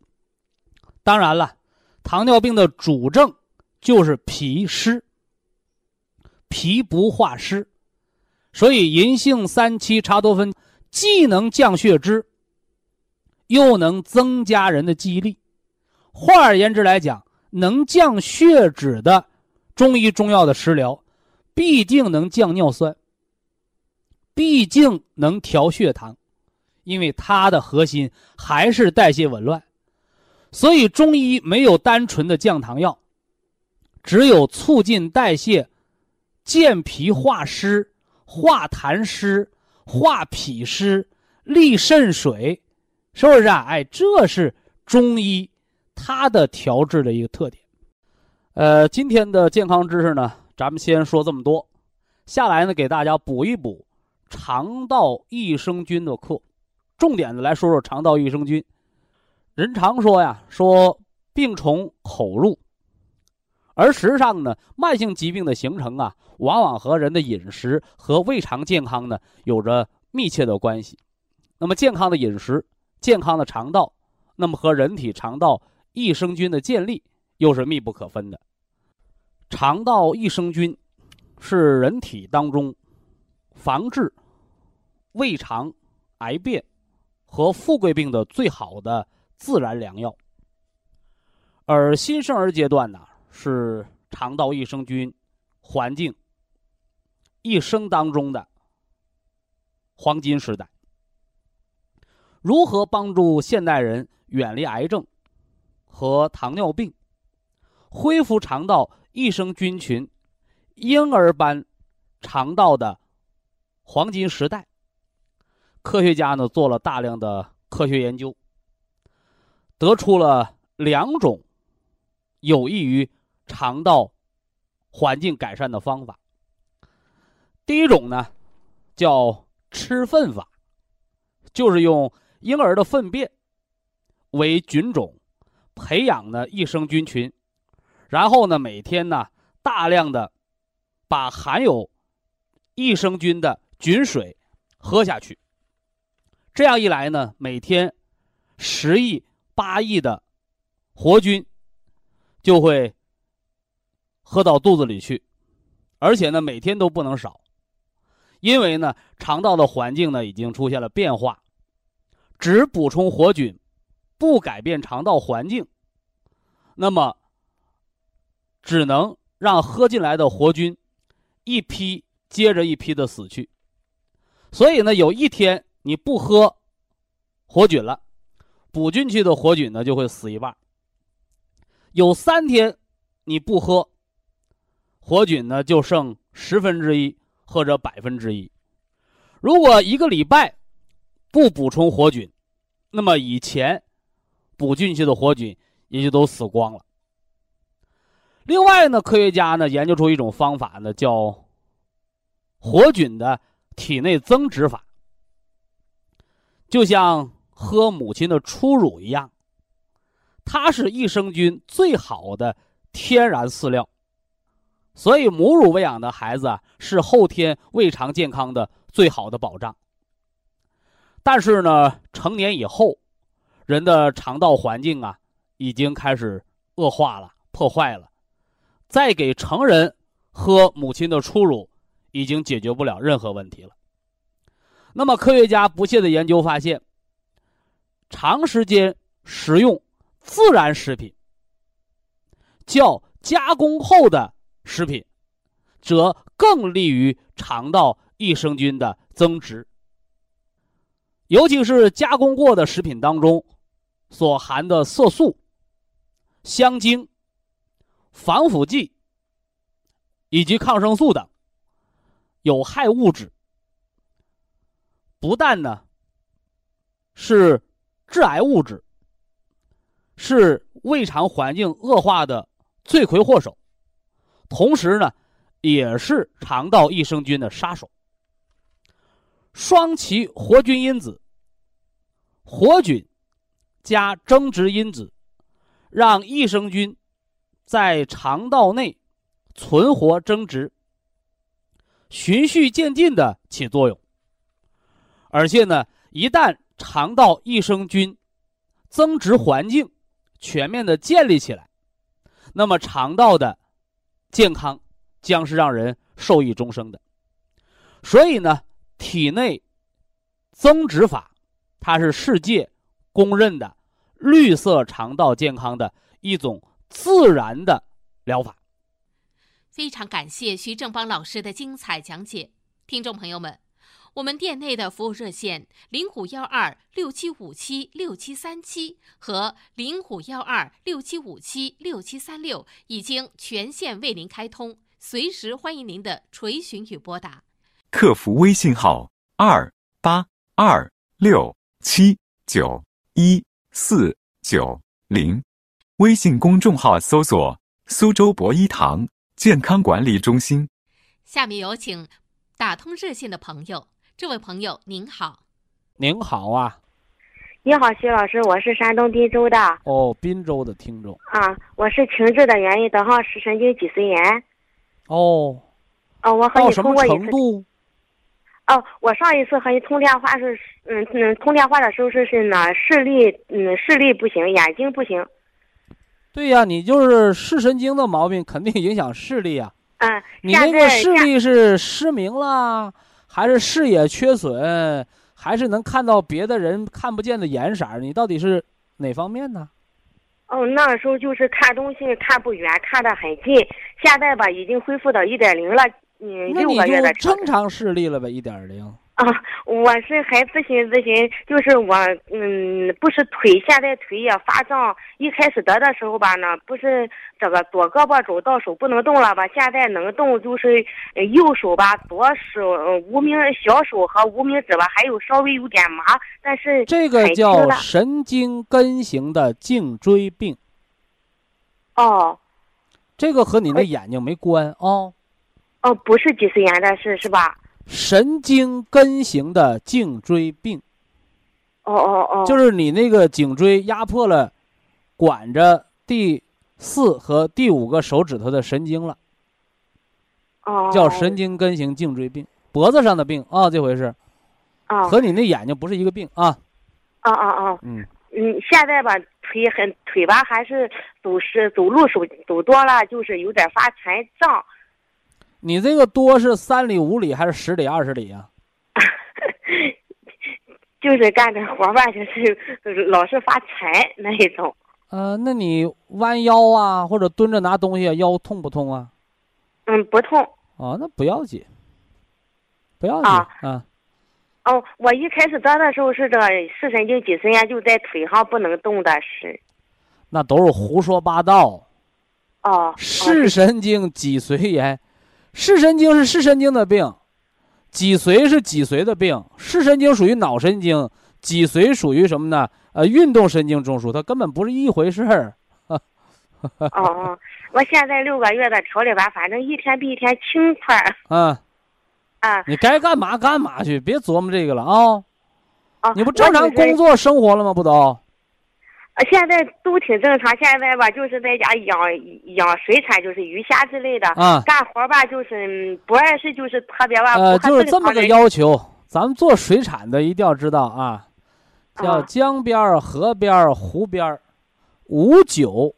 当然了，糖尿病的主症就是脾湿，脾不化湿，所以银杏三七茶多酚既能降血脂，又能增加人的记忆力。换而言之来讲。能降血脂的中医中药的食疗，必定能降尿酸，毕竟能调血糖，因为它的核心还是代谢紊乱，所以中医没有单纯的降糖药，只有促进代谢、健脾化湿、化痰湿、化脾湿、利肾水，是不是啊？哎，这是中医。它的调制的一个特点，呃，今天的健康知识呢，咱们先说这么多。下来呢，给大家补一补肠道益生菌的课，重点的来说说肠道益生菌。人常说呀，说病从口入，而实际上呢，慢性疾病的形成啊，往往和人的饮食和胃肠健康呢有着密切的关系。那么，健康的饮食、健康的肠道，那么和人体肠道。益生菌的建立又是密不可分的。肠道益生菌是人体当中防治胃肠癌变和富贵病的最好的自然良药。而新生儿阶段呢，是肠道益生菌环境一生当中的黄金时代。如何帮助现代人远离癌症？和糖尿病，恢复肠道益生菌群，婴儿般肠道的黄金时代。科学家呢做了大量的科学研究，得出了两种有益于肠道环境改善的方法。第一种呢叫吃粪法，就是用婴儿的粪便为菌种。培养呢益生菌群，然后呢每天呢大量的把含有益生菌的菌水喝下去。这样一来呢，每天十亿八亿的活菌就会喝到肚子里去，而且呢每天都不能少，因为呢肠道的环境呢已经出现了变化，只补充活菌。不改变肠道环境，那么只能让喝进来的活菌一批接着一批的死去。所以呢，有一天你不喝活菌了，补进去的活菌呢就会死一半。有三天你不喝活菌呢，就剩十分之一或者百分之一。如果一个礼拜不补充活菌，那么以前。补进去的活菌也就都死光了。另外呢，科学家呢研究出一种方法呢，叫活菌的体内增殖法，就像喝母亲的初乳一样，它是益生菌最好的天然饲料，所以母乳喂养的孩子啊，是后天胃肠健康的最好的保障。但是呢，成年以后。人的肠道环境啊，已经开始恶化了、破坏了。再给成人喝母亲的初乳，已经解决不了任何问题了。那么，科学家不懈的研究发现，长时间食用自然食品，较加工后的食品，则更利于肠道益生菌的增殖。尤其是加工过的食品当中所含的色素、香精、防腐剂以及抗生素等有害物质，不但呢是致癌物质，是胃肠环境恶化的罪魁祸首，同时呢，也是肠道益生菌的杀手。双歧活菌因子、活菌加增殖因子，让益生菌在肠道内存活增殖，循序渐进的起作用。而且呢，一旦肠道益生菌增殖环境全面的建立起来，那么肠道的健康将是让人受益终生的。所以呢。体内增殖法，它是世界公认的绿色肠道健康的一种自然的疗法。非常感谢徐正邦老师的精彩讲解，听众朋友们，我们店内的服务热线零五幺二六七五七六七三七和零五幺二六七五七六七三六已经全线为您开通，随时欢迎您的垂询与拨打。客服微信号：二八二六七九一四九零，微信公众号搜索“苏州博一堂健康管理中心”。下面有请打通热线的朋友，这位朋友您好，您好啊，你好，徐老师，我是山东滨州的。哦，滨州的听众啊，我是情志的原因得上是神经脊髓炎。哦，哦，我和你通过一次。哦，我上一次和你通电话是，嗯嗯，通电话的时候是是呢，视力，嗯，视力不行，眼睛不行。对呀，你就是视神经的毛病，肯定影响视力啊。嗯，你那个视力是失明了，还是视野缺损，还是能看到别的人看不见的颜色？你到底是哪方面呢？哦，那时候就是看东西看不远，看得很近。现在吧，已经恢复到一点零了。嗯，六个月的正常视力了呗，一点零。啊，我是还咨询咨询，就是我嗯，不是腿现在腿也发胀，一开始得的时候吧呢，不是这个左胳膊肘到手不能动了吧，现在能动，就是右手吧，左手无名小手和无名指吧，还有稍微有点麻，但是这个叫神经根型的颈椎病。哦，这个和你的眼睛没关啊。哦，不是脊髓炎的事是吧？神经根型的颈椎病。哦哦哦，就是你那个颈椎压迫了，管着第四和第五个手指头的神经了。哦。叫神经根型颈椎病，脖子上的病啊，这回是。啊。和你那眼睛不是一个病啊。啊啊啊！嗯嗯，现在吧，腿很腿吧，还是走是走路手走多了，就是有点发沉胀。你这个多是三里五里还是十里二十里呀？就是干点活吧，就是老是发财那一种。呃，那你弯腰啊，或者蹲着拿东西，腰痛不痛啊？嗯，不痛。哦，那不要紧，不要紧啊。哦，我一开始得的时候是这视神经脊髓炎，就在腿上不能动的是。那都是胡说八道。哦。视神经脊髓炎。视神经是视神经的病，脊髓是脊髓的病。视神经属于脑神经，脊髓属于什么呢？呃，运动神经中枢，它根本不是一回事儿。哦，我现在六个月的调理吧，反正一天比一天轻快。嗯，啊，你该干嘛干嘛去，别琢磨这个了啊。啊，你不正常工作生活了吗？不都？现在都挺正常，现在吧，就是在家养养水产，就是鱼虾之类的。啊，干活吧，就是不碍事，就是特别吧。呃，就是这么个要求。咱们做水产的一定要知道啊，叫江边河边湖边无酒，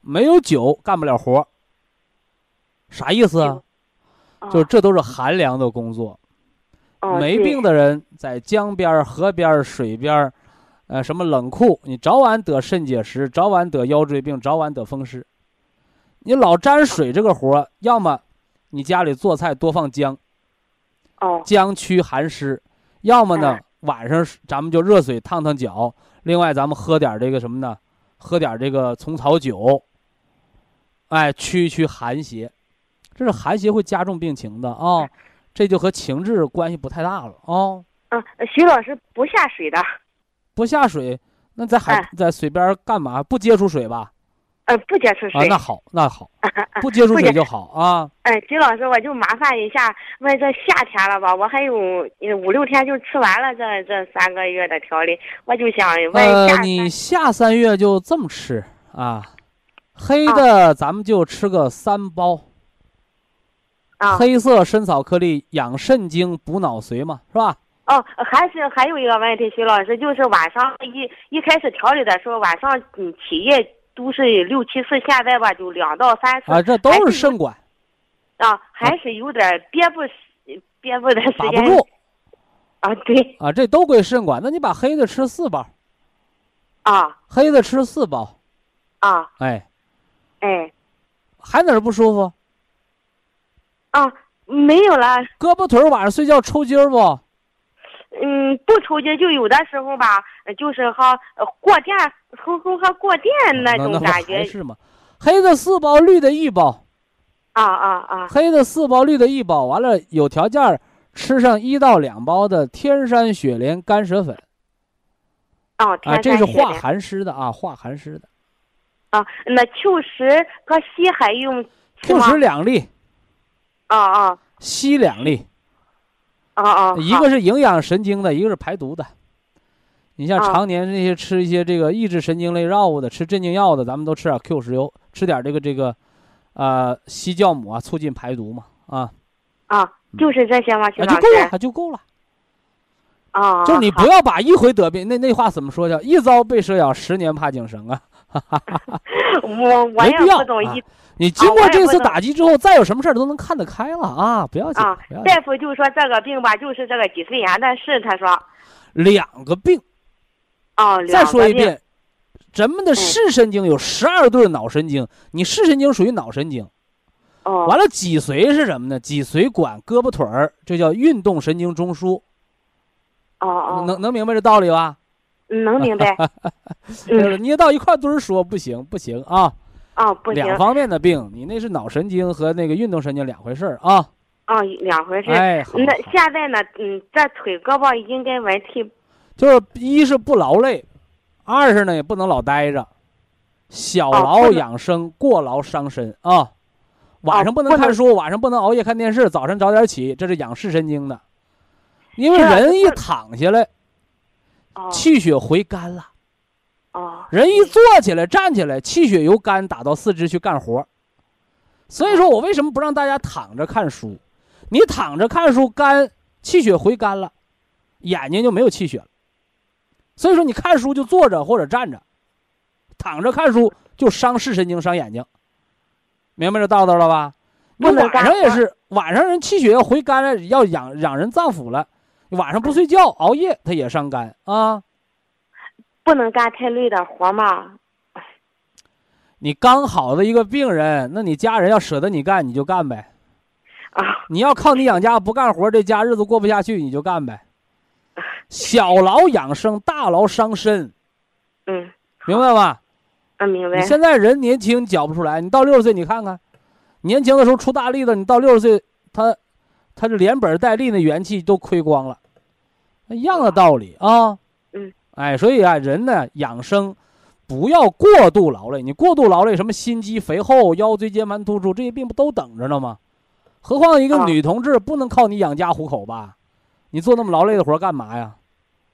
没有酒干不了活啥意思啊？就是这都是寒凉的工作。没病的人在江边河边水边呃，什么冷酷，你早晚得肾结石，早晚得腰椎病，早晚得风湿。你老沾水这个活儿要么你家里做菜多放姜，哦姜驱寒湿。要么呢嗯，晚上咱们就热水烫烫脚。另外，咱们喝点这个什么呢？喝点这个虫草酒。哎，驱驱寒邪，这是寒邪会加重病情的啊、这就和情志关系不太大了啊、嗯，徐老师不下水的，不下水，那在海、哎在水边干嘛？不接触水吧？呃，不接触啊，水。那好，那好，不接触水就好啊。哎，金老师，我就麻烦一下，问这夏天了吧，我还有呃五六天就吃完了这这三个月的调理，我就想问呃下，你下三月就这么吃啊？黑的咱们就吃个三包，啊黑色参草颗粒养肾精、补脑髓嘛，是吧？哦，还是还有一个问题，徐老师，就是晚上一一开始调理的时候，晚上嗯起夜都是六七次，现在吧就两到三次啊，这都是是肾管啊，还是有点憋不憋不的时间把不住啊，对啊，这都归肾管。那你把黑的吃四包，啊黑的吃四包，啊哎，哎还哪儿不舒服？啊，没有了。胳膊腿晚上睡觉抽筋儿不？嗯，不出去就有的时候吧，呃就是哈呃过电，吼吼哈过电那种感觉是吗？黑的四包，绿的一包，啊啊啊黑的四包，绿的一包，完了有条件儿吃上一到两包的天山雪莲干舌粉啊！啊，这是化寒湿的啊，化寒湿的。啊。那秋实和西海用秋实？两粒，啊啊西两粒，啊啊！一个是营养神经的，一个是排毒的。你像啊常年那些吃一些这个抑制神经类药物的，吃镇静药的，咱们都吃点 Q 十油，吃点这个这个，呃，西酵母啊，促进排毒嘛，啊，啊，就是这些吗？徐啊老师就够了，就够了。啊，就是你不要把一回得病，那那话怎么说叫一朝被蛇咬，十年怕井绳啊！我我也不懂你经啊过这次打击之后，再有什么事儿都能看得开了啊！不要紧，啊。大夫就说这个病吧，就是这个脊髓炎的事，他说两个病，哦，再说一遍，咱们的视神经有十二对脑神经，你视神经属于脑神经。哦，完了，脊髓是什么呢？脊髓管胳膊腿儿，这叫运动神经中枢。哦哦，能能明白这道理吧？嗯能明白，呃嗯捏到一块堆儿说不行，不行啊！哦不行两方面的病，你那是脑神经和那个运动神经两回事儿啊。哦两回事。哎，好那现在呢？嗯，这腿胳膊应该问题就是一是不劳累，二是呢也不能老待着，小哦劳养生，过劳伤身啊。晚上不能看书，晚上不能熬夜看电视，早晨早点起，这是养视神经的。因为人一躺下来，哦气血回肝了；哦人一坐起来、站起来，气血由肝打到四肢去干活。所以说我为什么不让大家躺着看书？你躺着看书，肝气血回肝了，眼睛就没有气血了。所以说你看书就坐着或者站着，躺着看书就伤视神经、伤眼睛，明白这道道了吧？你晚上也是，晚上人气血要回肝了，要养养人脏腑了，你晚上不睡觉、熬夜，它也伤肝啊。不能干太累的活嘛。你刚好的一个病人，那你家人要舍得你干，你就干呗。啊你要靠你养家不干活，这家日子过不下去，你就干呗。小劳养生，大劳伤身，嗯明白吧？嗯明白你。现在人年轻搅不出来，你到六十岁你看看，年轻的时候出大力的，你到六十岁，他他这连本带利的元气都亏光了，一样的道理啊。嗯，哎，所以啊，人呢养生不要过度劳累，你过度劳累，什么心肌肥厚、腰椎间盘突出这些病不都等着呢吗？何况一个啊女同志不能靠你养家糊口吧？你做那么劳累的活儿干嘛呀？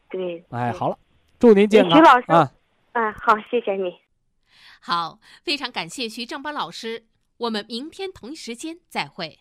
对。哎，好了，祝您健康徐老师啊！嗯，好，谢谢你。好，非常感谢徐正邦老师，我们明天同一时间再会。